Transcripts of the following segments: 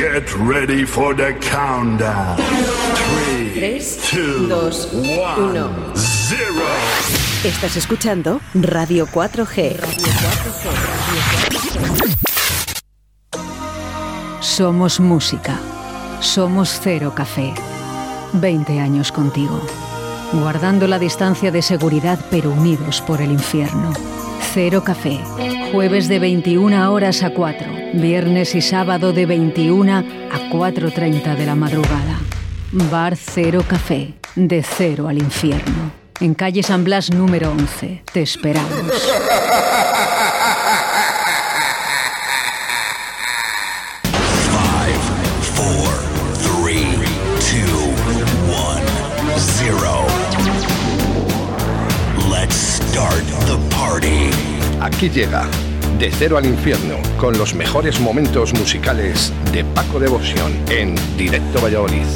Get ready for the countdown. 3, 3, 2, 1, 0. Estás escuchando Radio 4G. Somos música. Somos Cero Café. 20 años contigo. Guardando la distancia de seguridad pero unidos por el infierno. Cero Café. Jueves de 21 horas a 4. Viernes y sábado de 21 a 4.30 de la madrugada. Bar Cero Café. De cero al infierno. En calle San Blas número 11. Te esperamos. Five, four, three, two, one, zero. Let's start the party. Aquí llega De Cero al Infierno con los mejores momentos musicales de Paco Devoción en Directo Valladolid.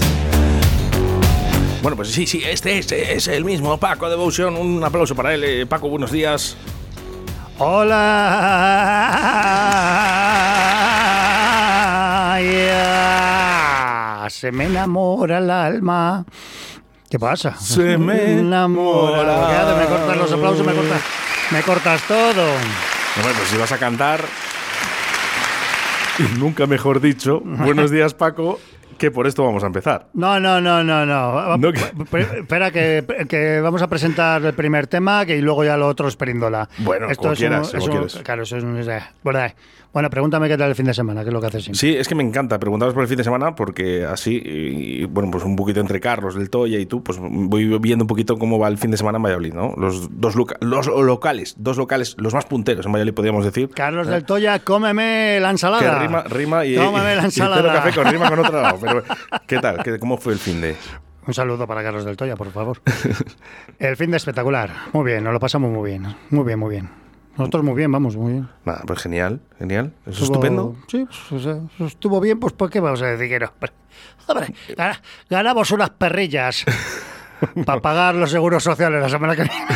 Bueno, pues sí, sí, este es, es el mismo Paco Devotion. Un aplauso para él. Eh, Paco, buenos días. Hola, se me enamora el alma. ¿Qué pasa? Se me enamora. Me cortas los aplausos, me cortas, me cortas todo. Bueno, pues si vas a cantar. Y nunca mejor dicho. Buenos días, Paco. Que por esto vamos a empezar. No, no, no, no, no. Espera, que, que vamos a presentar el primer tema que, y luego ya lo otro es Perindola. Bueno, como es quieras, un- como es un- quieres. Claro, eso es un- es- bueno, bueno, pregúntame qué tal el fin de semana, que es lo que haces siempre. Sí, es que me encanta preguntaros por el fin de semana porque así, y, bueno, pues un poquito entre Carlos del Toya y tú, pues voy viendo un poquito cómo va el fin de semana en Valladolid, ¿no? Los dos loca- los locales, dos locales, los más punteros en Valladolid, podríamos decir. Carlos del Toya, cómeme la ensalada. Que rima, rima y, Cómeme la y ensalada. Cero café con rima con otro lado. Pero, ¿qué tal? ¿Qué- ¿Cómo fue el fin de...? Un saludo para Carlos del Toya, por favor. el fin de espectacular. Muy bien, nos lo pasamos muy bien. Muy bien, muy bien. Nosotros muy bien, vamos, muy bien. Nada, pues genial, genial. Eso Estuvo- estupendo. Sí, pues, o sea, eso estuvo bien, pues ¿por qué vamos a decir que no? Hombre, ganamos unas perrillas para pagar los seguros sociales la semana que viene.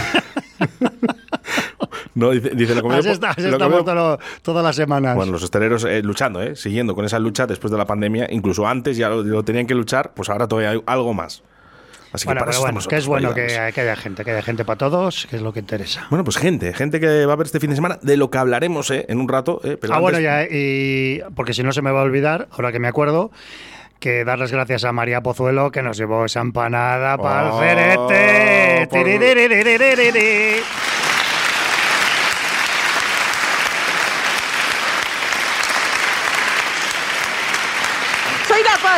No, dice, dice lo comido Así, está- así lo todo- todas las semanas. Bueno, los hosteleros eh, luchando, ¿eh? siguiendo con esa lucha después de la pandemia. Incluso antes ya lo, lo tenían que luchar, pues ahora todavía hay algo más. Así Bueno, que para pero eso bueno, que es bueno para que, que haya gente, que haya gente para todos, que es lo que interesa. Bueno, pues gente, gente que va a ver este fin de semana, de lo que hablaremos ¿eh? en un rato. ¿eh? Pero ah, bueno, antes- ya, y porque si no se me va a olvidar, ahora que me acuerdo, que dar las gracias a María Pozuelo que nos llevó esa empanada para Oh, el cerete. por-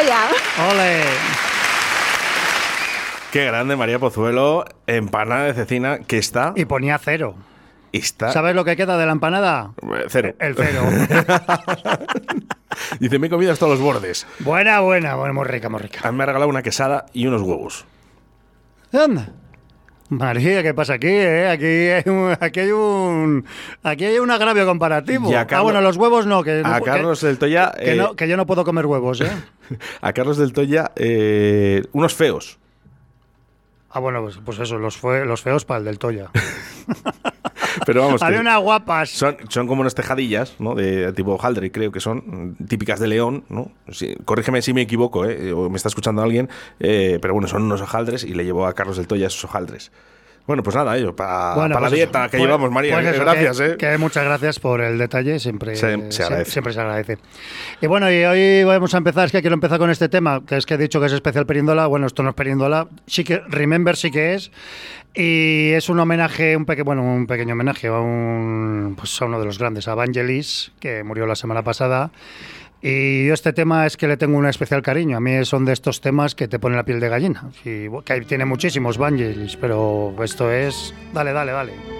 Vaya. Ole. Qué grande María Pozuelo, empanada de cecina que está. Y ponía cero. Está. ¿Sabes lo que queda de la empanada? Eh, cero. El cero. Dice, me he comido hasta los bordes. Buena, buena, bueno, muy rica, muy rica. Me ha regalado una quesada y unos huevos. Anda. María, ¿qué pasa aquí? Eh? Aquí, hay un, aquí, hay un, aquí hay un agravio comparativo. Ah, Carlos, ah, bueno, los huevos no. Que, a ah, Carlos del Toya. Que, eh, no, que yo no puedo comer huevos, ¿eh? A Carlos del Toya, eh, unos feos. Ah, bueno, pues, pues eso, los, fue, los feos para el del Toya. Pero vamos, Había unas guapas. son, son como unas tejadillas, ¿no? De tipo hojaldre, creo que son, típicas de León, ¿no? Sí, corrígeme si me equivoco, ¿eh? O me está escuchando alguien, eh, pero bueno, son unos hojaldres y le llevó a Carlos del Toya esos hojaldres. Bueno, pues nada, ello, para Bueno, la pues eso. dieta que Pues- llevamos, María. pues eh, eso, gracias, que, ¿eh? que muchas gracias por el detalle, siempre Se- se agradece. siempre se agradece. Y bueno, y hoy vamos a empezar, es que quiero empezar con este tema, que es que he dicho que es especial Perindola, bueno, esto no es Perindola, sí que Remember sí que es, y es un homenaje, un pequeño, bueno, un pequeño homenaje a un pues a uno de los grandes, a Vangelis, que murió la semana pasada. Y yo este tema es que le tengo un especial cariño. A mí son de estos temas que te ponen la piel de gallina. Y, que tiene muchísimos Vangelis, pero esto es... Dale, dale, dale.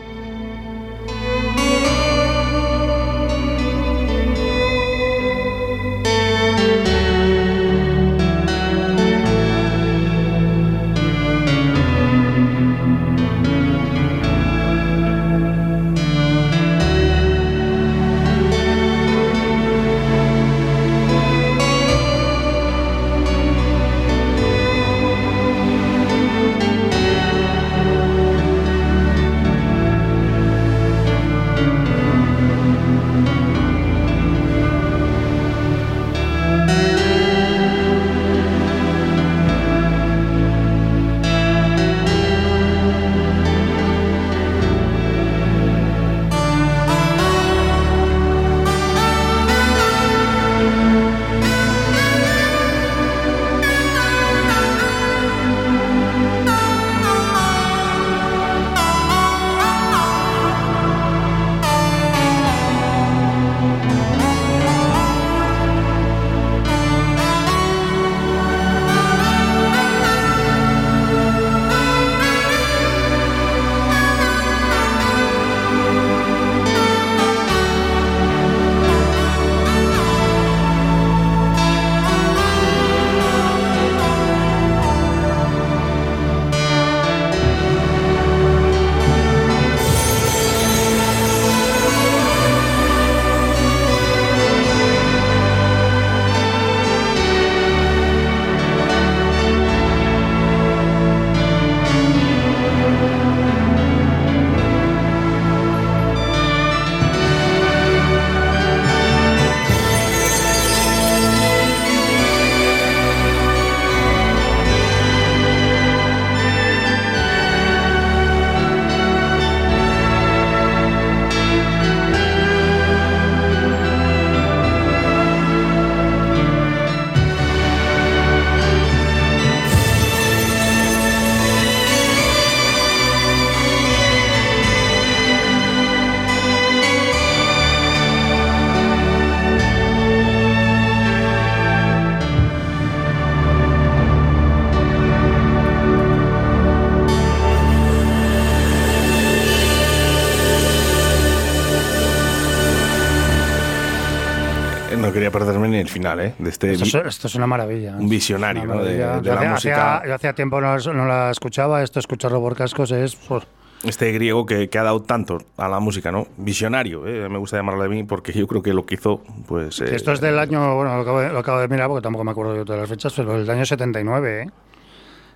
Final, ¿eh? De este Esto es, esto es una maravilla. un visionario, ¿no? de, maravilla. de Yo la hacía- música. hacía- yo hacía tiempo no, no la escuchaba, esto escucharlo por cascos es... pues, Este griego que, que ha dado tanto a la música, ¿no? Visionario, ¿eh? me gusta llamarlo de mí porque yo creo que lo que hizo, pues. eh, Esto es del año, bueno, lo acabo, de, lo acabo de mirar porque tampoco me acuerdo yo de las fechas, pero del año 79, ¿eh?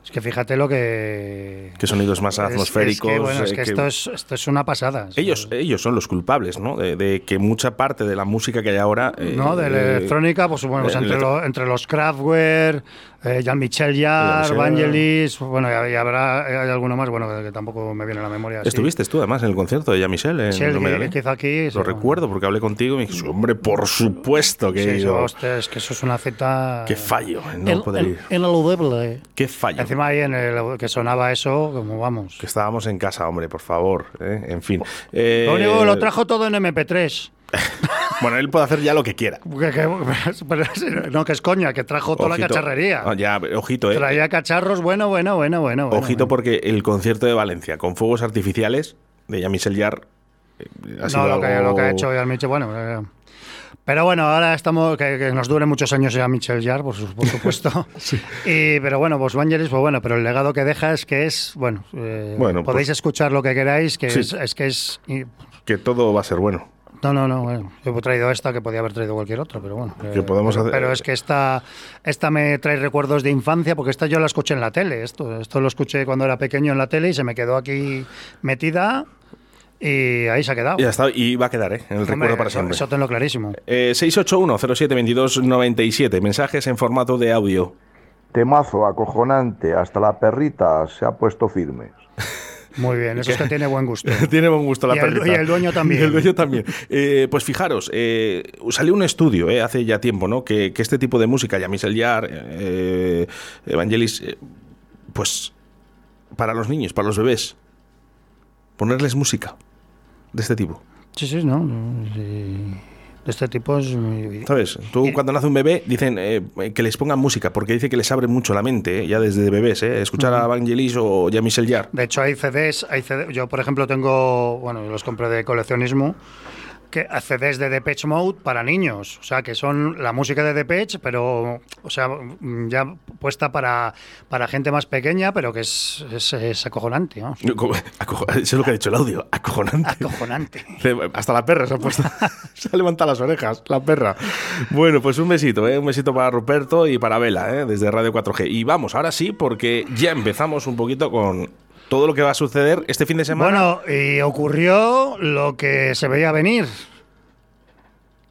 Es que fíjate lo que... Qué sonidos más es- atmosféricos. Es que, bueno, es eh, que que- esto, es, esto es una pasada. Ellos, ellos son los culpables, ¿no? De, de que mucha parte de la música que hay ahora. eh, No, de la eh, electrónica, pues bueno, pues entre, lo- entre los Kraftwerk, eh, Jean-Michel Jarre, Jean-Michel. Vangelis, bueno, y, y habrá hay alguno más, bueno, que tampoco me viene a la memoria. Estuviste tú además en el concierto de Jean-Michel. en Sí, el que- ¿eh? que hizo aquí, sí, Lo recuerdo porque hablé contigo y me dijiste, hombre, por supuesto que Sí, he eso, ido". hostia, es que eso es una cita... Qué fallo, eh, no El- poder el- ir. Qué fallo. Encima ahí en el que sonaba eso, como vamos. Que estábamos en casa, hombre, por favor. ¿eh? En fin. Eh, Lo único lo trajo todo en MP3. Bueno, él puede hacer ya lo que quiera. Que- que- pero- no, que es coña, que trajo toda la cacharrería. Ah, ya, ojito, eh. Traía cacharros, bueno, bueno, bueno, bueno. Ojito bueno. porque el concierto de Valencia con fuegos artificiales de Jean-Michel Jarre eh, ha sido No, lo que, lo que ha hecho ya Michel, bueno. eh, Pero bueno, ahora estamos, que, que nos dure muchos años ya Michel Jarre, por, su- por supuesto. y, pero bueno, pues Vangelis, pues bueno, pero el legado que deja es que es, bueno, eh, Bueno, podéis pues- escuchar lo que queráis, que Sí. es, es que es... y- Que todo va a ser bueno. No, no, no, bueno, yo he traído esta que podía haber traído cualquier otra, pero bueno. Que podemos pero, hacer- pero es que esta, esta me trae recuerdos de infancia, porque esta yo la escuché en la tele, esto, esto lo escuché cuando era pequeño en la tele y se me quedó aquí metida y ahí se ha quedado. Ya está, y va a quedar, ¿eh? En el Hombre, recuerdo para siempre. Eso tenlo clarísimo. Eh, 681-07-2297. Mensajes en formato de audio. Temazo acojonante, hasta la perrita se ha puesto firme. Muy bien, eso es que tiene buen gusto. Tiene buen gusto la Y el- perrita. y el dueño también. Y el dueño también. Eh, pues fijaros, eh, salió un estudio eh, hace ya tiempo, ¿no? Que, que este tipo de música, Jarre, eh, Evangelis, pues para los niños, para los bebés, ponerles música de este tipo. Sí, sí, no. no, sí. De este tipo es muy... ¿Sabes? Tú cuando nace un bebé dicen eh, que les pongan música porque dice que les abre mucho la mente, eh, ya desde bebés, eh, escuchar a Evangelis o Jean-Michel Jarre. De hecho, hay CDs, hay CD yo por ejemplo tengo, bueno, los compré de coleccionismo, que CDs de Depeche Mode para niños, o sea, que son la música de Depeche, pero, o sea, mm, ya puesta para, para gente más pequeña, pero que es, es, es acojonante, ¿no? Acojo- Eso es lo que ha dicho el audio, acojonante. Acojonante. Hasta la perra se ha puesto. se ha levantado las orejas, la perra. Bueno, pues un besito, ¿eh? Un besito para Ruperto y para Vela, ¿eh? Desde Radio 4G. Y vamos, ahora sí, porque ya empezamos un poquito con todo lo que va a suceder este fin de semana. Bueno, y ocurrió lo que se veía venir.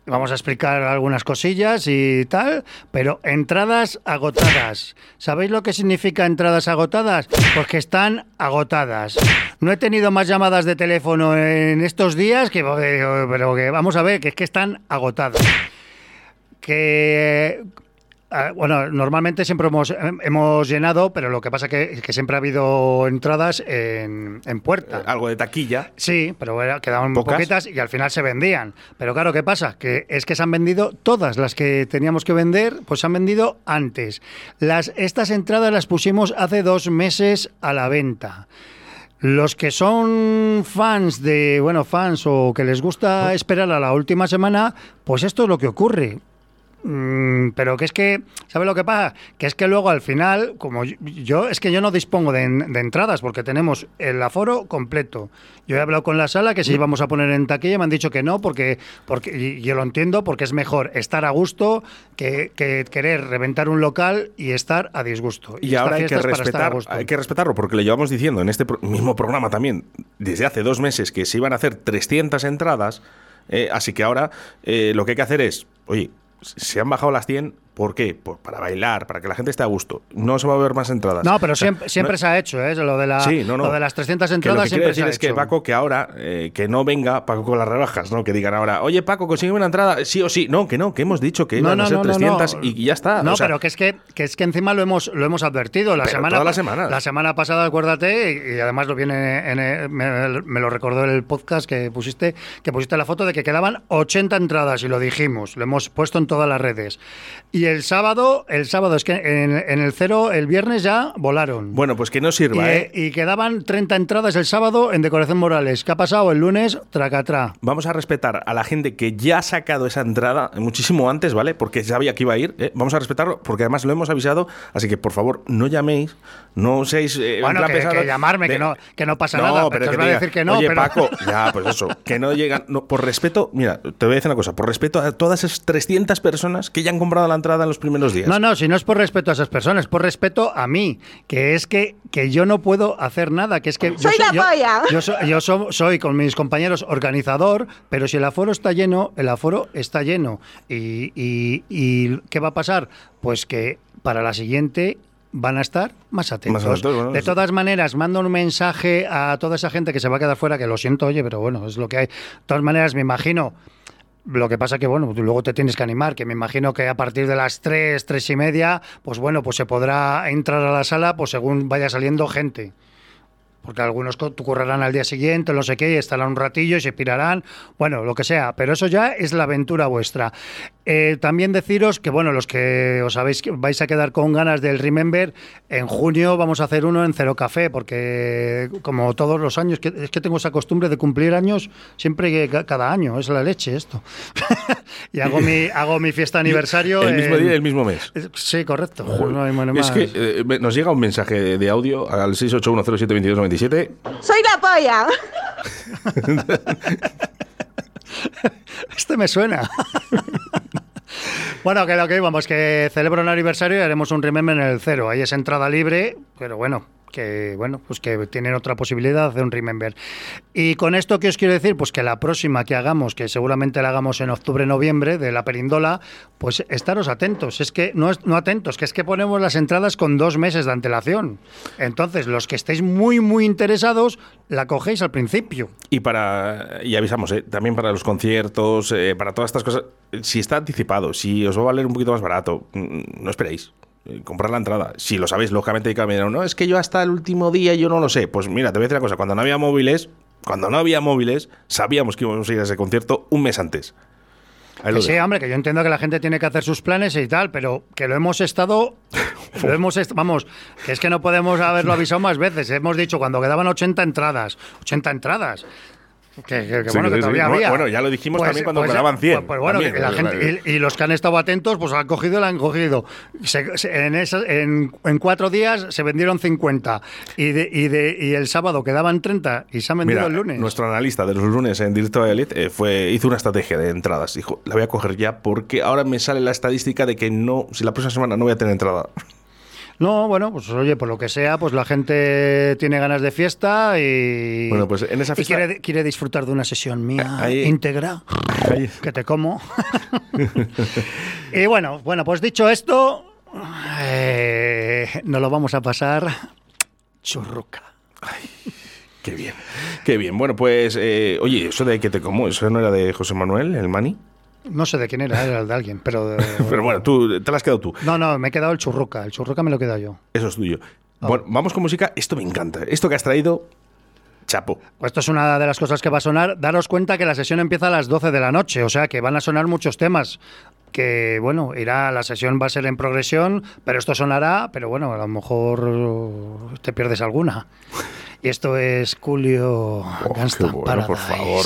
Vamos a explicar algunas cosillas y tal, pero entradas agotadas. ¿Sabéis lo que significa entradas agotadas? Pues que están agotadas. No he tenido más llamadas de teléfono en estos días, que, pero que vamos a ver, que es que están agotadas. Que Bueno, normalmente siempre hemos, hemos llenado, pero lo que pasa que, que siempre ha habido entradas en, en puerta. Eh, Algo de taquilla. Sí, pero era- quedaban ¿Pocas? poquitas y al final se vendían. Pero claro, ¿qué pasa? Que es que se han vendido todas las que teníamos que vender, pues se han vendido antes. Las, estas entradas las pusimos hace dos meses a la venta. Los que son fans de, bueno, fans o que les gusta esperar a la última semana, pues esto es lo que ocurre. Mm, pero que es que, ¿sabes lo que pasa? Que es que luego al final, como yo, yo- es que yo no dispongo de, en- de entradas porque tenemos el aforo completo. Yo he hablado con la sala que si íbamos a poner en taquilla me han dicho que no porque, porque y yo lo entiendo porque es mejor estar a gusto que, que querer reventar un local y estar a disgusto. Y ahora hay que, respetar, hay que respetarlo, porque le llevamos diciendo en este pro- mismo programa también, desde hace dos meses, que se iban a hacer 300 entradas. eh, así que ahora eh, lo que hay que hacer es, oye, se han bajado las 100, ¿por qué? Pues para bailar, para que la gente esté a gusto. No se va a ver más entradas. No, pero O sea, siempre, siempre no- se ha hecho, ¿eh? Lo de, la, Sí, no, no. lo de las 300 Que entradas lo que quiero siempre decir se ha es que. Paco, que ahora, eh, que no venga Paco con las rebajas, ¿no? Que digan ahora, oye Paco, consigue una entrada, sí o sí. No, que no, que hemos dicho que iban a ser 300 y ya está. No, O sea, pero que es que, que es que encima lo hemos, lo hemos advertido. La semana, todas las semanas. La semana pasada, acuérdate, y, y además lo viene en me, me lo recordó el podcast que pusiste, que pusiste la foto de que quedaban 80 entradas y lo dijimos. Lo hemos puesto en todas las redes. Y el sábado, el sábado es que en, en el cero, el viernes ya volaron. Bueno, pues que no sirva, y, ¿eh? y quedaban 30 entradas el sábado en Decoración Morales. ¿Qué ha pasado? El lunes, tracatrá. Vamos a respetar a la gente que ya ha sacado esa entrada muchísimo antes, ¿vale? Porque sabía que iba a ir. ¿eh? Vamos a respetarlo porque además lo hemos avisado. Así que, por favor, no llaméis, no seáis. eh, en Bueno, que, que llamarme, de- que no, que no pasa No, nada. pero que diga, decir que no. Oye, pero... Paco, ya, pues eso, que no llegan. no, por respeto, mira, te voy a decir una cosa. Por respeto a todas esas 300 personas que ya han comprado la entrada en los primeros días. No, no, si no es por respeto a esas personas, es por respeto a mí, que es que, que yo no puedo hacer nada, que es que yo ¡Soy la yo, polla! yo so- yo so- soy con mis compañeros organizador, pero si el aforo está lleno, el aforo está lleno. Y, y- y ¿qué va a pasar? Pues que para la siguiente van a estar más atentos. Más atentos, bueno, de sí. todas maneras, mando un mensaje a toda esa gente que se va a quedar fuera, que lo siento, oye, pero bueno, es lo que hay. De todas maneras, me imagino lo que pasa que, bueno, tú luego te tienes que animar, que me imagino que a partir de las 3, 3 y media, pues bueno, pues se podrá entrar a la sala pues según vaya saliendo gente. Porque algunos co- currarán al día siguiente, no sé qué, y estarán un ratillo y se pirarán, bueno, lo que sea, pero eso ya es la aventura vuestra. Eh, también deciros que, bueno, los que os habéis que vais a quedar con ganas del Remember, en junio vamos a hacer uno en Cero Café, porque como todos los años, que, es que tengo esa costumbre de cumplir años siempre cada año, es la leche esto. y hago mi, hago mi fiesta aniversario. El mismo en- día y el mismo mes. Sí, correcto. No hay manera Es que eh, nos llega un mensaje de audio al 681072297. ¡Soy la polla! Este me suena. bueno, que lo que íbamos, que celebro un aniversario y haremos un remember en el cero. Ahí es entrada libre, pero bueno, que bueno, pues que tienen otra posibilidad de hacer un remember. Y con esto, ¿qué os quiero decir? Pues que la próxima que hagamos, que seguramente la hagamos en octubre-noviembre, de la perindola, pues estaros atentos. Es que no, no atentos, que es que ponemos las entradas con dos meses de antelación. Entonces, los que estéis muy, muy interesados, la cogéis al principio. Y para y avisamos, ¿eh? también para los conciertos, eh, para todas estas cosas, si está anticipado, si os va a valer un poquito más barato, mm, no esperéis. Eh, Comprar la entrada. Si lo sabéis, lógicamente, hay que mirar, no, es que yo hasta el último día yo no lo sé. Pues mira, te voy a decir una cosa, cuando no había móviles, cuando no había móviles, sabíamos que íbamos a ir a ese concierto un mes antes. Que sí, hombre, que yo entiendo que la gente tiene que hacer sus planes y tal, pero que lo hemos estado. lo hemos est- vamos, que es que no podemos haberlo avisado más veces. Hemos dicho cuando quedaban 80 entradas. 80 entradas. Que, que- que Sí, bueno, sí, que sí. todavía había. bueno, ya lo dijimos también cuando ya- quedaban 100. Pues, pues bueno, También, que la vale, gente, y, y los que han estado atentos, pues han cogido y la han cogido. Se- se- en, esas- en, en cuatro días se vendieron 50. Y, de, y, de, y el sábado quedaban 30 y se han vendido Mira, el lunes. nuestro analista de los lunes en Directo a Elite eh, fue, hizo una estrategia de entradas. Dijo, la voy a coger ya porque ahora me sale la estadística de que no, si la próxima semana no voy a tener entrada. No, bueno, pues oye, por lo que sea, pues la gente tiene ganas de fiesta y. Bueno, pues en esa y fiesta- quiere, quiere disfrutar de una sesión mía Ahí- íntegra. Ahí- Que te como. y bueno, bueno, pues dicho esto, eh, nos lo vamos a pasar churruca. Qué bien, qué bien. Bueno, pues, eh, oye, eso de que te como, eso no era de José Manuel, el Mani. No sé de quién era, era el de alguien, pero. de- Pero bueno, tú te la has quedado tú. No, no, me he quedado el churruca. El churruca me lo he quedado yo. Eso es tuyo. Ah. Bueno, vamos con música. Esto me encanta. Esto que has traído, chapo. Pues esto es una de las cosas que va a sonar. Daros cuenta que la sesión empieza a las 12 de la noche, o sea que van a sonar muchos temas. Que bueno, irá, la sesión va a ser en progresión, pero esto sonará, pero bueno, a lo mejor te pierdes alguna. Y esto es Julio Oh, Gangsta bueno, por favor.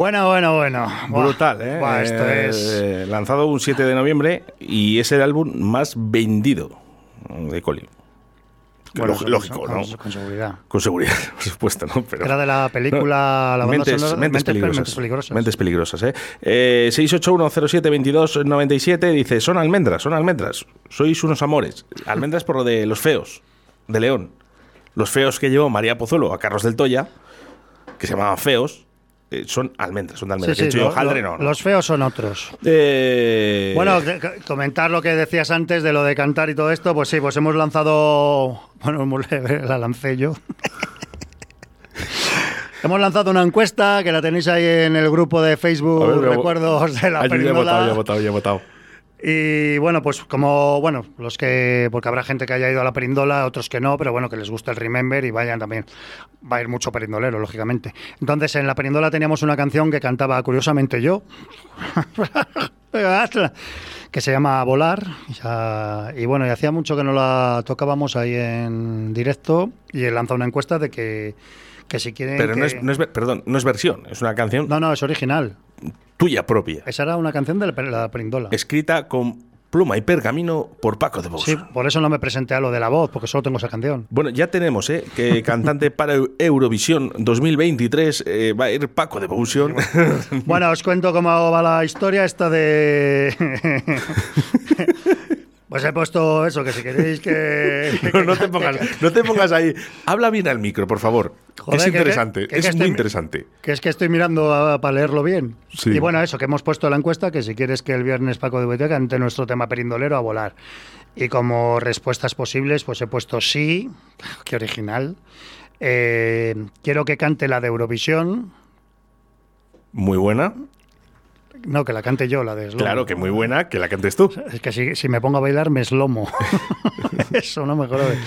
Bueno, bueno, bueno. Buah. Brutal, ¿eh? Buah, esto Eh, es. Lanzado un 7 de noviembre y es el álbum más vendido de Colin. Bueno, lógico, con- ¿no? Con seguridad. Con seguridad, por supuesto, ¿no? Pero, Era de la película, la banda mentes, sonora, Mentes- peligrosas. Mentes Peligrosas. Mentes peligrosas, ¿eh? eh 681072297 dice, son almendras, son almendras. Sois unos amores. Almendras por lo de los feos, de León. Los feos que llevó María Pozuelo a Carlos del Toya, que se llamaban feos, eh, son almendras, son de almendras. sí, De hecho, yo lo- hojaldre lo- no, no. Los feos son otros. Eh, Bueno, comentar lo que decías antes de lo de cantar y todo esto, pues sí, pues hemos lanzado, bueno, la lancé yo. hemos lanzado una encuesta que la tenéis ahí en el grupo de Facebook ver, Recuerdos de la yo ya he votado, ya he votado, ya he votado. Y bueno, pues como, bueno, los que, porque habrá gente que haya ido a la perindola, otros que no, pero bueno, que les gusta el Remember y vayan también. Va a ir mucho perindolero, lógicamente. Entonces, en la perindola teníamos una canción que cantaba curiosamente yo, que se llama Volar. Y bueno, y hacía mucho que no la tocábamos ahí en directo y él lanza una encuesta de que, que si quieren. Pero no es, no es perdón, no es versión, es una canción no, no, es original. tuya propia, Esa era una canción de la, la perindola. escrita con pluma y pergamino por Paco de Vos. Sí, por eso no me presenté a lo de la voz, porque solo tengo esa canción. Bueno, ya tenemos, ¿eh? Que cantante para Eu- Eurovisión 2023 eh, va a ir Paco de Devotion. Bueno, os cuento cómo va la historia esta de... pues he puesto eso, que si queréis que... no, no te pongas, no te pongas ahí. Habla bien al micro, por favor. Joder, es que- interesante, que- es que muy estoy- interesante. Que es que estoy mirando a- para leerlo bien. Sí. Y bueno, eso, que hemos puesto la encuesta, que si quieres que el viernes Paco de Boiteca cante nuestro tema perindolero a volar. Y como respuestas posibles, pues he puesto sí, qué original. Eh, quiero que cante la de Eurovisión, Muy buena. No, que la cante yo, la de Slomo. Claro, que muy buena, que la cantes tú. Es que si, si me pongo a bailar me eslomo. Eso no me jode.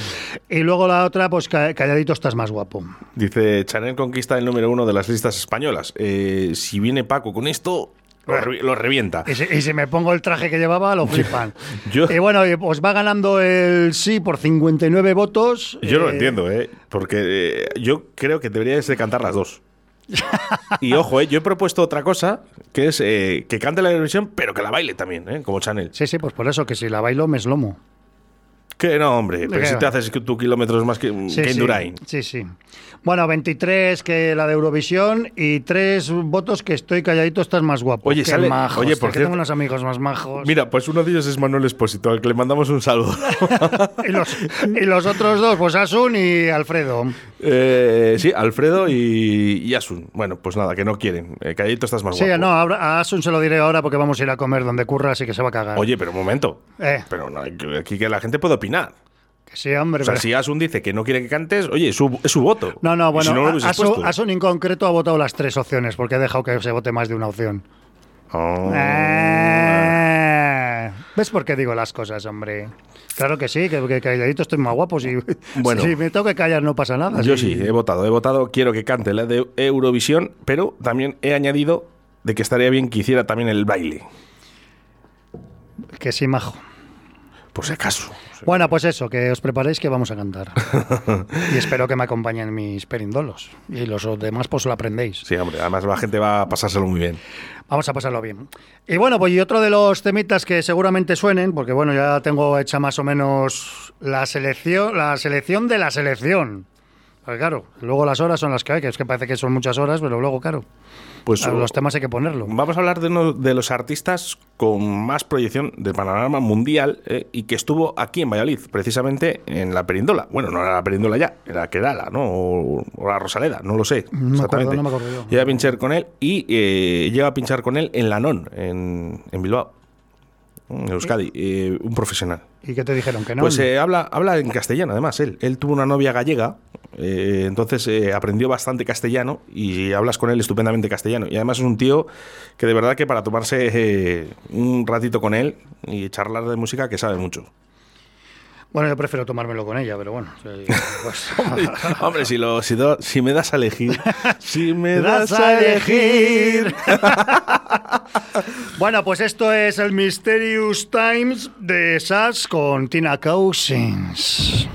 Y luego la otra, pues ca- calladito estás más guapo. Dice, Chanel conquista el número uno de las listas españolas. Eh, si viene Paco con esto, lo, lo revienta. Y si, y si me pongo el traje que llevaba, lo flipan. Yo- Y bueno, pues va ganando el sí por 59 votos. Yo lo Eh, entiendo, ¿eh? Porque eh, yo creo que deberíais de cantar las dos. Y ojo, ¿eh? yo he propuesto otra cosa, que es eh, que cante la Eurovisión, pero que la baile también, ¿eh? como Chanel. Sí, sí, pues por eso, que si la bailo me eslomo. Que no, hombre, pero ¿Qué si te haces tu kilómetros más que, Sí, que sí, Indurain. Sí, sí. Bueno, 23 que la de Eurovisión y tres votos que estoy calladito, estás más guapo. Oye, Qué sale- majos, oye, por que cierto- tengo unos amigos más majos. Mira, pues uno de ellos es Manuel Espósito, al que le mandamos un saludo. Y los, y los otros dos, pues Asun y Alfredo. Eh, sí, Alfredo y, y Asun. Bueno, pues nada, que no quieren. Eh, calladito estás más Sí, guapo. no, ahora- a Asun se lo diré ahora porque vamos a ir a comer donde curra, así que se va a cagar. Oye, pero un momento. Eh. Pero no, aquí que la gente puede opinar. Que sí, hombre. O sea, pero- si Asun dice que no quiere que cantes, oye, es su, es su voto. No, no, bueno, si no Asun, en concreto ha votado las tres opciones porque ha dejado que se vote más de una opción. Oh. Eh, ¿Ves por qué digo las cosas, hombre? Claro que sí, que, que calladito estoy más guapo. Si, Bueno. si me tengo que callar no pasa nada. Yo sí, he votado, he votado, quiero que cante la de Eurovisión, pero también he añadido de que estaría bien que hiciera también el baile, Que sí, majo. por si acaso. Bueno, pues eso, que os preparéis que vamos a cantar. y espero que me acompañen mis perindolos. Y los demás, pues lo aprendéis. Sí, hombre, además la gente va a pasárselo muy bien. Vamos a pasarlo bien. Y bueno, pues y otro de los temitas que seguramente suenen, porque bueno, ya tengo hecha más o menos la selección, la selección de la selección. Pues claro, luego las horas son las que hay, que es que parece que son muchas horas, pero luego, claro, Pues a los temas hay que ponerlo. Vamos a hablar de uno de los artistas con más proyección del panorama mundial eh, y que estuvo aquí en Valladolid, precisamente en la Perindola. Bueno, no era la Perindola ya, era Querala, ¿no? O, o la Rosaleda, no lo sé. No me exactamente. acuerdo, no me acuerdo yo. Llega a pinchar con él y eh, llega a pinchar con él en Lanón, en, en Bilbao, en Euskadi, eh, un profesional. ¿Y qué te dijeron? Que no. Pues eh, habla, habla en castellano, además, él. Él tuvo una novia gallega, eh, entonces eh, aprendió bastante castellano y hablas con él estupendamente castellano. Y además es un tío que de verdad que para tomarse un ratito con él y charlar de música que sabe mucho. Bueno, yo prefiero tomármelo con ella, pero bueno. sí, pues- Hombre, si, lo, si, do- si me das a elegir. Si me das a elegir. bueno, pues esto es el Mysterious Times de Sass con Tina Cousins.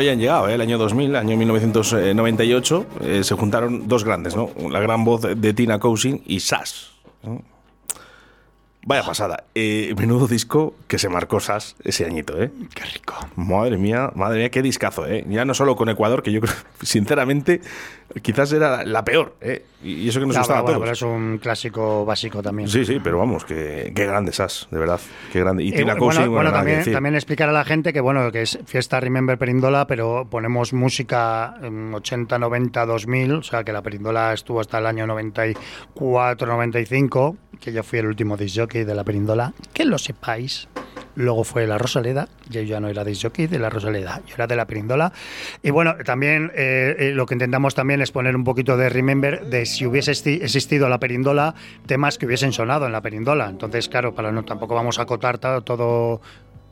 Habían llegado, ¿eh? el año 2000, año 1998, eh, se juntaron dos grandes, ¿no? La gran voz de Tina Cousin y Sass. Vaya pasada. Eh, menudo disco que se marcó Sass ese añito, ¿eh? Qué rico. Madre mía, madre mía, qué discazo, ¿eh? Ya no solo con Ecuador, que yo creo, sinceramente, quizás era la peor, ¿eh? Y eso que nos Ya, gustaba bueno, a pero todos. es un clásico básico también. Sí, sí, pero vamos, que, qué grande Sass, de verdad. Qué grande. Y Eh, bueno, Cousin, bueno, bueno, nada que también, también explicar a la gente que bueno que es fiesta Remember Perindola, pero ponemos música en 80, 90, 2000, o sea que la Perindola estuvo hasta el año 94, 95, que yo fui el último disc jockey de la Perindola, que lo sepáis. Luego fue la Rosaleda, yo ya no era disc jockey de la Rosaleda, yo era de la Perindola. Y bueno, también eh, eh, lo que intentamos también es poner un poquito de Remember de si hubiese existido la Perindola, temas que hubiesen sonado en la Perindola. Entonces, claro, para no tampoco vamos a acotar ta- todo.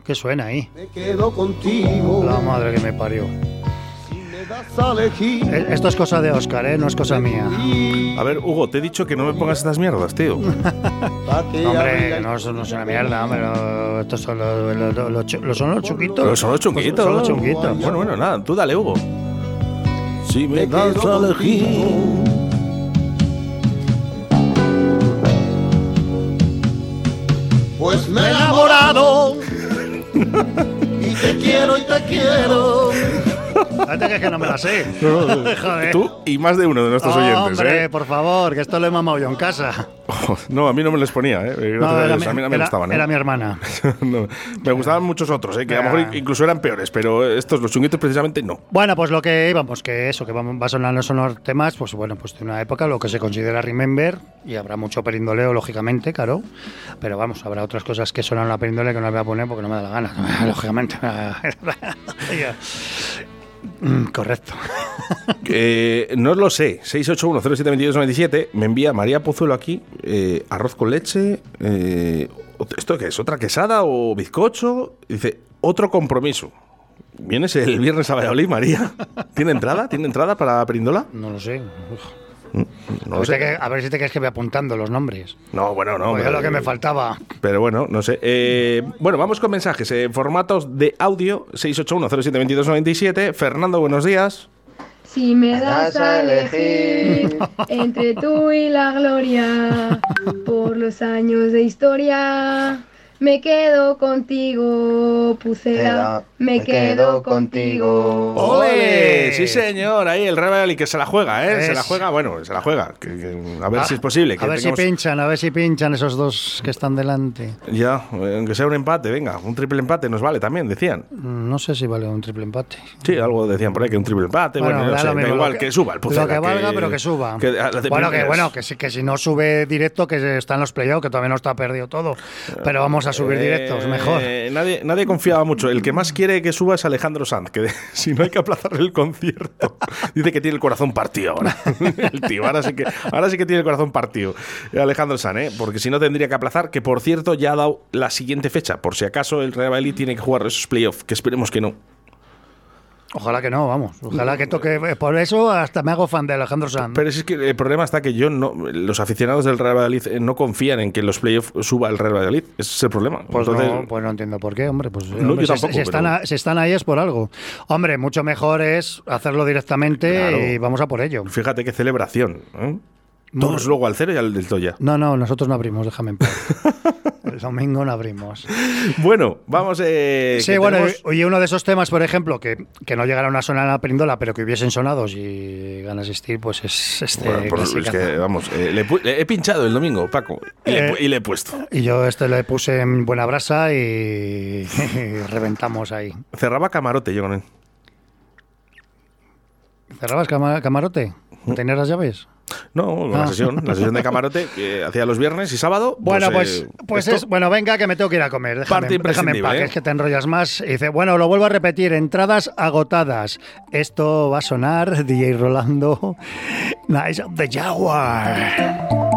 ¿Qué suena ahí? Me quedo contigo. La madre que me parió. Esto es cosa de Oscar, ¿eh? No es cosa mía. A ver, Hugo, te he dicho que no me pongas estas mierdas, tío. Hombre, no, es una mierda, hombre. no, estos son los, los- los- los son los chunguitos. Pero son los chunguitos. Son los chunguitos. Bueno, bueno, nada, tú dale, Hugo. Si me das a elegir. Pues me he enamorado. y te quiero y te quiero. Fíjate que es que no me la sé. Joder. Tú y más de uno de nuestros oyentes, Hombre, ¿eh? por favor, que esto lo he mamado yo en casa. No, a mí no me les ponía, ¿eh? No, a era, Dios, mi, a mí no me era- gustaban, ¿eh? era mi hermana. No, me gustaban muchos otros, ¿eh? Que a lo mejor Ah. incluso eran peores, pero estos, los chunguitos, precisamente no. Bueno, pues lo que íbamos, que eso, que va a sonar son los temas, pues bueno, pues de una época, lo que se considera Remember, y habrá mucho perindoleo, lógicamente, claro, pero vamos, habrá otras cosas que sonan la perindole que no las voy a poner porque no me da la gana, lógicamente. Mm, Correcto. Eh, no lo sé. 681072297 me envía María Pozuelo aquí eh, arroz con leche. eh, ¿Esto qué es? ¿Otra quesada o bizcocho? Dice, otro compromiso. ¿Vienes el viernes a Valladolid, María? ¿Tiene entrada? ¿Tiene entrada para Perindola? No lo sé. No a, ver si sé. que- a ver si te crees que voy apuntando los nombres. No, bueno, no. Pues es lo que me faltaba. Pero bueno, no sé. Eh, bueno, vamos con mensajes en formatos de audio 681072297. Fernando, buenos días. Si me das a elegir entre tú y la gloria, por los años de historia, me quedo contigo, Pucera, me quedo contigo. ¡Ole! Sí, señor. Ahí el Real Valladolid que se la juega, ¿eh? Se la juega, bueno, se la juega. Que- que- a ver Ah, si es posible. Que a ver tengamos- si pinchan, a ver si pinchan esos dos que están delante. Ya, aunque sea un empate, venga, un triple empate nos vale también, decían. No sé si vale un triple empate. Sí, algo decían por ahí que un triple empate. Bueno, no da sé, da igual, que, suba el Pucela, Lo que valga, pero que suba. bueno, que, bueno que, si, que si no sube directo, que está en los playoffs, que todavía no está perdido todo. Pero vamos a subir Eh, directos, mejor. Nadie, nadie confiaba mucho. El que más quiere que suba es Alejandro Sanz, que si no hay que aplazarle el concierto. Dice que tiene el corazón partido ahora. El tío, ahora sí que, ahora sí que tiene el corazón partido. Alejandro Sanz, ¿eh? porque si no tendría que aplazar, que por cierto ya ha dado la siguiente fecha, por si acaso el Real Valladolid tiene que jugar esos playoffs, que esperemos que no. Ojalá que no, vamos. Ojalá que toque. Por eso hasta me hago fan de Alejandro Sanz. Pero es que el problema está que yo no, los aficionados del Real Valladolid eh, no confían en que en los playoffs suba el Real Valladolid. Ese es el problema. Pues, Entonces, no, pues no entiendo por qué, hombre. Pues, No, hombre, yo si- tampoco, si, están pero- a- si están ahí es por algo. Hombre, mucho mejor es hacerlo directamente Claro. y vamos a por ello. Fíjate qué celebración. ¿eh? Todos luego al cero y al del Toya. No, no, nosotros no abrimos, déjame en paz. El domingo no abrimos. Bueno, vamos. Eh, Sí, bueno, tenemos- y uno de esos temas, por ejemplo, que, que no llegaron a sonar a la perindola, pero que hubiesen sonado si ganas asistir, pues es este Bueno, es que, vamos, eh, le, he pinchado el domingo, Paco, y, le, Eh, y le he puesto. Y yo este le puse en buena brasa y, y reventamos ahí. Cerraba camarote yo con él. ¿Cerrabas cama- camarote? ¿Tenías las llaves? No, la Ah. sesión, la sesión de camarote que hacía los viernes y sábado. Bueno, pues, pues, eh, pues esto- es, bueno, venga, que me tengo que ir a comer. Déjame, Parte déjame en paz, imprescindible, que ¿eh? es que te enrollas más. Y dice, bueno, lo vuelvo a repetir, entradas agotadas. Esto va a sonar, DJ Rolando, Nice of the Jaguar.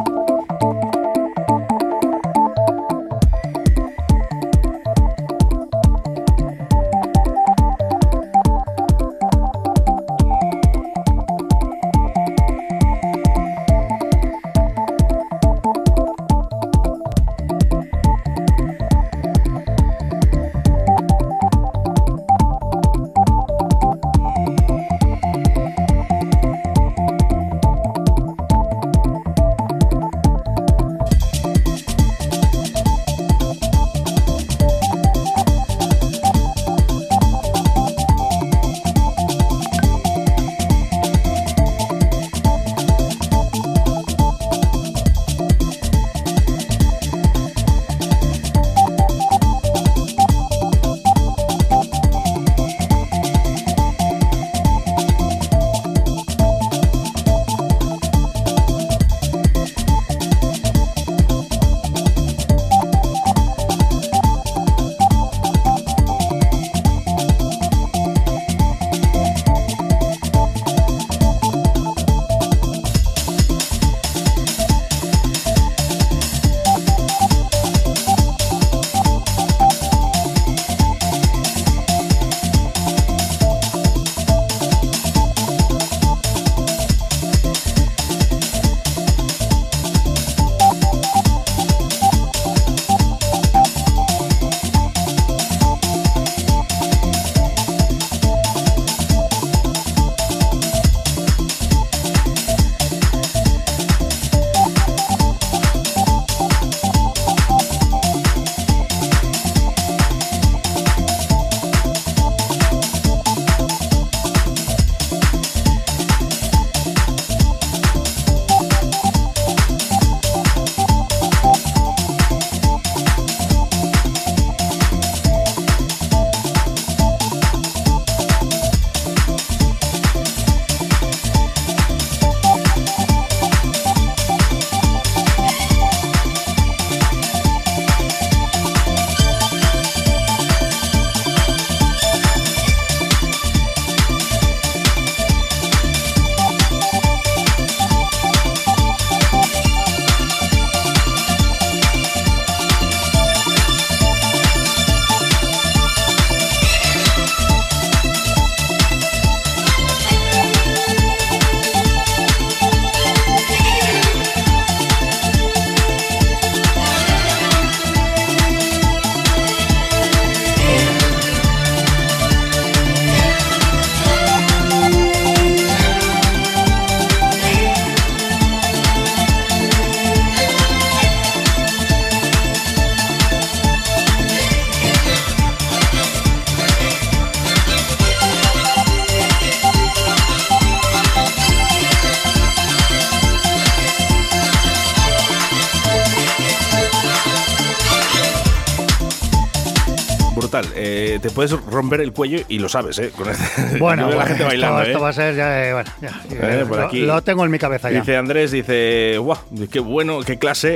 Romper el cuello y lo sabes, ¿eh? Con este- Bueno, a la bueno, gente bailando, esto ¿eh? va a ser ya, eh, bueno, ya, Eh, por lo, aquí. lo tengo en mi cabeza ya. Dice Andrés, dice, guau, qué bueno, qué clase,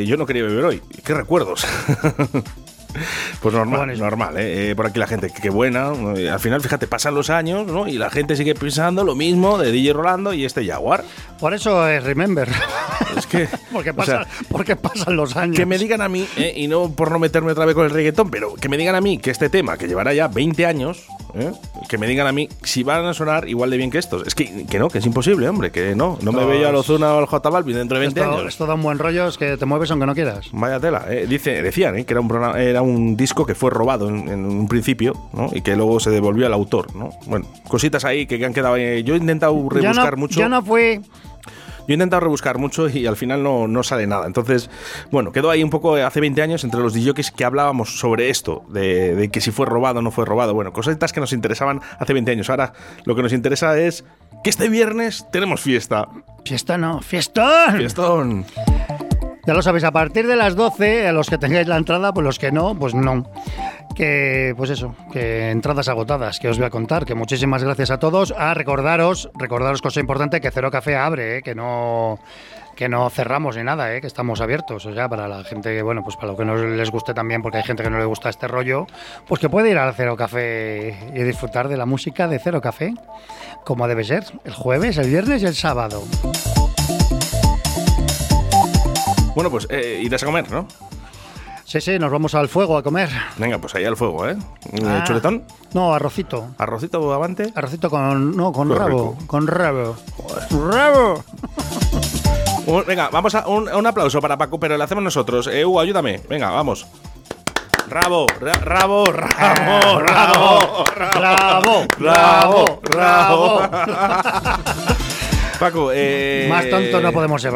eh, yo no quería beber hoy. Qué recuerdos. Pues normal, normal, ¿eh? Eh, Por aquí la gente, qué buena. Al final, fíjate, pasan los años, ¿no? Y la gente sigue pensando lo mismo de DJ Rolando y este Jaguar. Por eso es Remember. Es que. porque, o pasa- sea, porque pasan los años. Que me digan a mí, eh, y no por no meterme otra vez con el reggaetón, pero que me digan a mí que este tema, que llevará ya 20 años, eh, que me digan a mí si van a sonar igual de bien que estos. Es que, que no, que es imposible, hombre, que no. No me veo yo al es- Ozuna o al J Balvin dentro de 20 esto, años. esto da un buen rollo, es que te mueves aunque no quieras. Vaya tela, eh. Dice, decían eh, que era un, programa- era un disco que fue robado en, en un principio ¿no? y que luego se devolvió al autor. ¿no? Bueno, cositas ahí que han quedado. yo he intentado Yo rebuscar no, mucho. yo no fui. Yo he intentado rebuscar mucho y al final no, no sale nada. Entonces, bueno, quedó ahí un poco hace 20 años entre los DJs que hablábamos sobre esto, de, de que si fue robado o no fue robado. Bueno, cositas que nos interesaban hace 20 años. Ahora lo que nos interesa es que este viernes tenemos fiesta. Fiesta no, fiestón. Fiestón. Ya lo sabéis, a partir de las 12, a los que tengáis la entrada, pues los que no, pues no. Que, pues eso, que entradas agotadas, que os voy a contar, que muchísimas gracias a todos. A recordaros, recordaros cosa importante, que Cero Café abre, eh, que no que no cerramos ni nada, eh, que estamos abiertos, o sea, para la gente bueno, pues para lo que no les guste también, porque hay gente que no le gusta este rollo, pues que puede ir al Cero Café y disfrutar de la música de Cero Café, como debe ser, el jueves, el viernes y el sábado. Bueno, pues eh, irás a comer, ¿no? Sí, sí, nos vamos al fuego a comer. Venga, pues ahí al fuego, ¿eh? Ah. ¿Chuletón? No, arrocito. ¿Arrocito avante? Arrocito con. No, con Qué rabo. rico. Con rabo. ¡Rabo! Un- venga, vamos a un, un aplauso para Paco, pero lo hacemos nosotros. Eh, Hugo, ayúdame. Venga, vamos. Rabo, ra- rabo, rabo, rabo, Rabo, rabo, rabo. Paco, eh, Más tonto no podemos ser.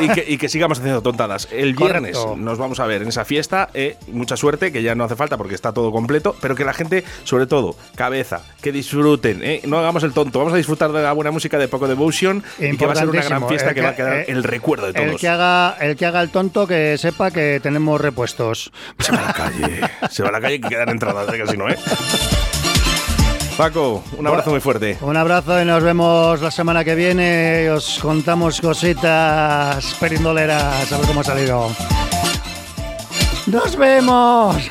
Y que, y que sigamos haciendo tontadas. El viernes Correcto. nos vamos a ver en esa fiesta. eh, mucha suerte, que ya no hace falta porque está todo completo. Pero que la gente, sobre todo, cabeza, que disfruten. eh, no hagamos el tonto. Vamos a disfrutar de la buena música de Poco Devotion. Y que va a ser una gran fiesta El que va a que- quedar eh, el recuerdo de El todos. que, haga, el que haga el tonto, que sepa que tenemos repuestos. Se va a la calle. Se va a la calle y que quedan entradas, eh, que si no, ¿eh? Paco, un abrazo muy fuerte. Un abrazo y nos vemos la semana que viene. Os contamos cositas perindoleras. A ver cómo ha salido. ¡Nos vemos!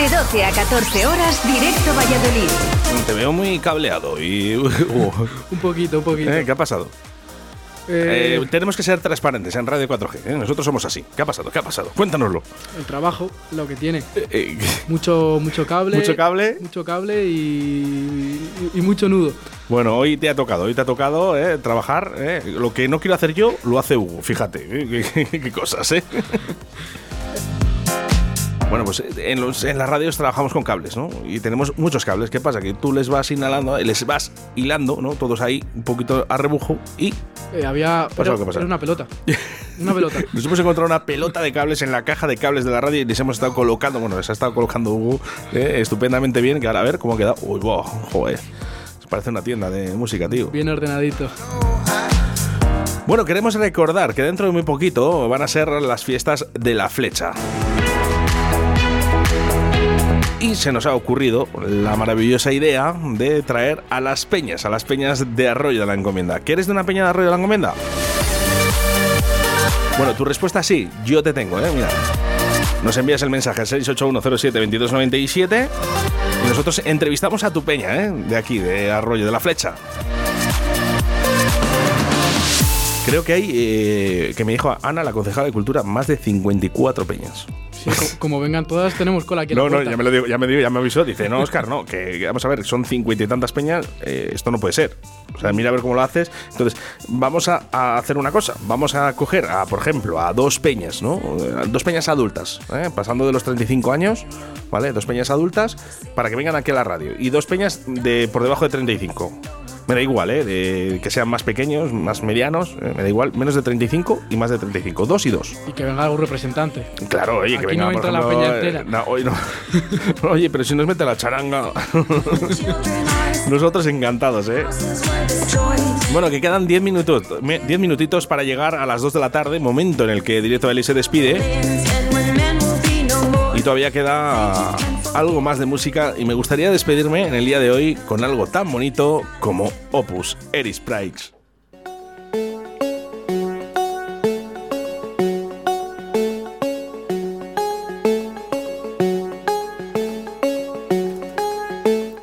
De 12 a 14 horas, directo Valladolid. Te veo muy cableado y... uh, Un poquito, un poquito. ¿eh? ¿Qué ha pasado? Eh, Eh, tenemos que ser transparentes en Radio 4G. ¿eh? Nosotros somos así. ¿Qué ha pasado? ¿Qué ha pasado? Cuéntanoslo. el trabajo, lo que tiene. Eh, Mucho, mucho cable. Mucho cable. Mucho cable y, y- y mucho nudo. Bueno, hoy te ha tocado, hoy te ha tocado eh, trabajar. eh. Lo que no quiero hacer yo, lo hace Hugo. Fíjate, qué, qué- qué cosas, ¿eh? Bueno, pues en, los, en las radios trabajamos con cables, ¿no? Y tenemos muchos cables. ¿Qué pasa? Que tú les vas inhalando, les vas hilando, ¿no? Todos ahí, un poquito a rebujo y Eh, había. Pero que era una pelota. Una pelota. Nos hemos encontrado una pelota de cables en la caja de cables de la radio y les hemos estado colocando, bueno, se ha estado colocando Hugo eh, estupendamente bien, que ahora a ver cómo ha quedado. Uy, wow, joder. Parece una tienda de música, tío. Bien ordenadito. Bueno, queremos recordar que dentro de muy poquito van a ser las fiestas de la flecha. Y se nos ha ocurrido la maravillosa idea de traer a las peñas, a las peñas de Arroyo de la Encomienda. ¿Quieres de una peña de Arroyo de la Encomienda? Bueno, tu respuesta sí, yo te tengo, ¿eh? Mira. Nos envías el mensaje al 681072297 y nosotros entrevistamos a tu peña, ¿eh? De aquí, de Arroyo de la Flecha. Creo que hay, eh, que me dijo Ana, la concejala de Cultura, más de 54 peñas. Sí, como vengan todas, tenemos cola aquí. en la No, no, ya me lo digo, ya me digo, ya me avisó. Dice, no, Oscar, no, que, que vamos a ver, son cincuenta y tantas peñas, eh, esto no puede ser. O sea, mira a ver cómo lo haces. Entonces, vamos a, a hacer una cosa. Vamos a coger, a, por ejemplo, a dos peñas, ¿no? Dos peñas adultas, ¿eh? pasando de los 35 años, ¿vale? Dos peñas adultas para que vengan aquí a la radio. Y dos peñas de por debajo de 35. Me da igual, ¿eh? De- que sean más pequeños, más medianos, eh, me da igual. Menos de 35 y más de 35. Dos y dos. Y que venga algún representante. Claro, oye, que venga, no por entra la ejemplo, peña eh, entera. no, hoy no. oye, pero si nos mete la charanga. Nosotros encantados, ¿eh? Bueno, que quedan 10 minutos, 10 minutitos para llegar a las 2 de la tarde, momento en el que Directo Daily se despide. Y todavía queda algo más de música y me gustaría despedirme en el día de hoy con algo tan bonito como Opus Eris Price.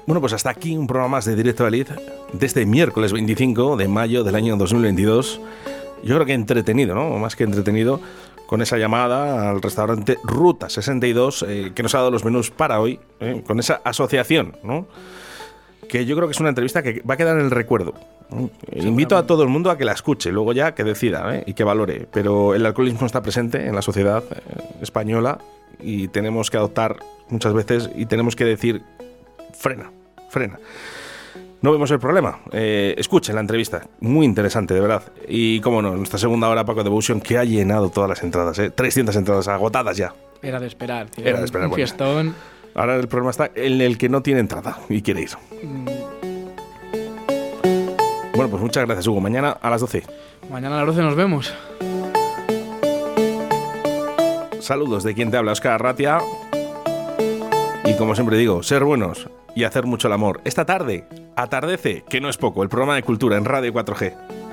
Bueno, pues hasta aquí un programa más de Directo Lid de este miércoles 25 de mayo del año 2022. Yo creo que entretenido, ¿no? Más que entretenido, con esa llamada al restaurante Ruta 62 eh, que nos ha dado los menús para hoy, ¿eh? con esa asociación, ¿no? Que yo creo que es una entrevista que va a quedar en el recuerdo. Invito a todo el mundo a que la escuche, luego ya que decida ¿eh? y que valore. Pero el alcoholismo está presente en la sociedad eh, española y tenemos que adoptar muchas veces y tenemos que decir frena, frena. No vemos el problema. Eh, escuchen la entrevista, muy interesante, de verdad. Y como no, nuestra segunda hora, Paco Devotion, que ha llenado todas las entradas, ¿eh? 300 entradas agotadas ya. Era de esperar, tío. Era de esperar, Un bueno. fiestón. Ahora el problema está en el que no tiene entrada y quiere ir. Bueno, pues muchas gracias, Hugo. Mañana a las 12. Mañana a las 12 nos vemos. Saludos de quien te habla, Oscar Ratia. Y como siempre digo, ser buenos y hacer mucho el amor. Esta tarde, atardece, que no es poco, el programa de cultura en Radio 4G.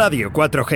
Radio 4G.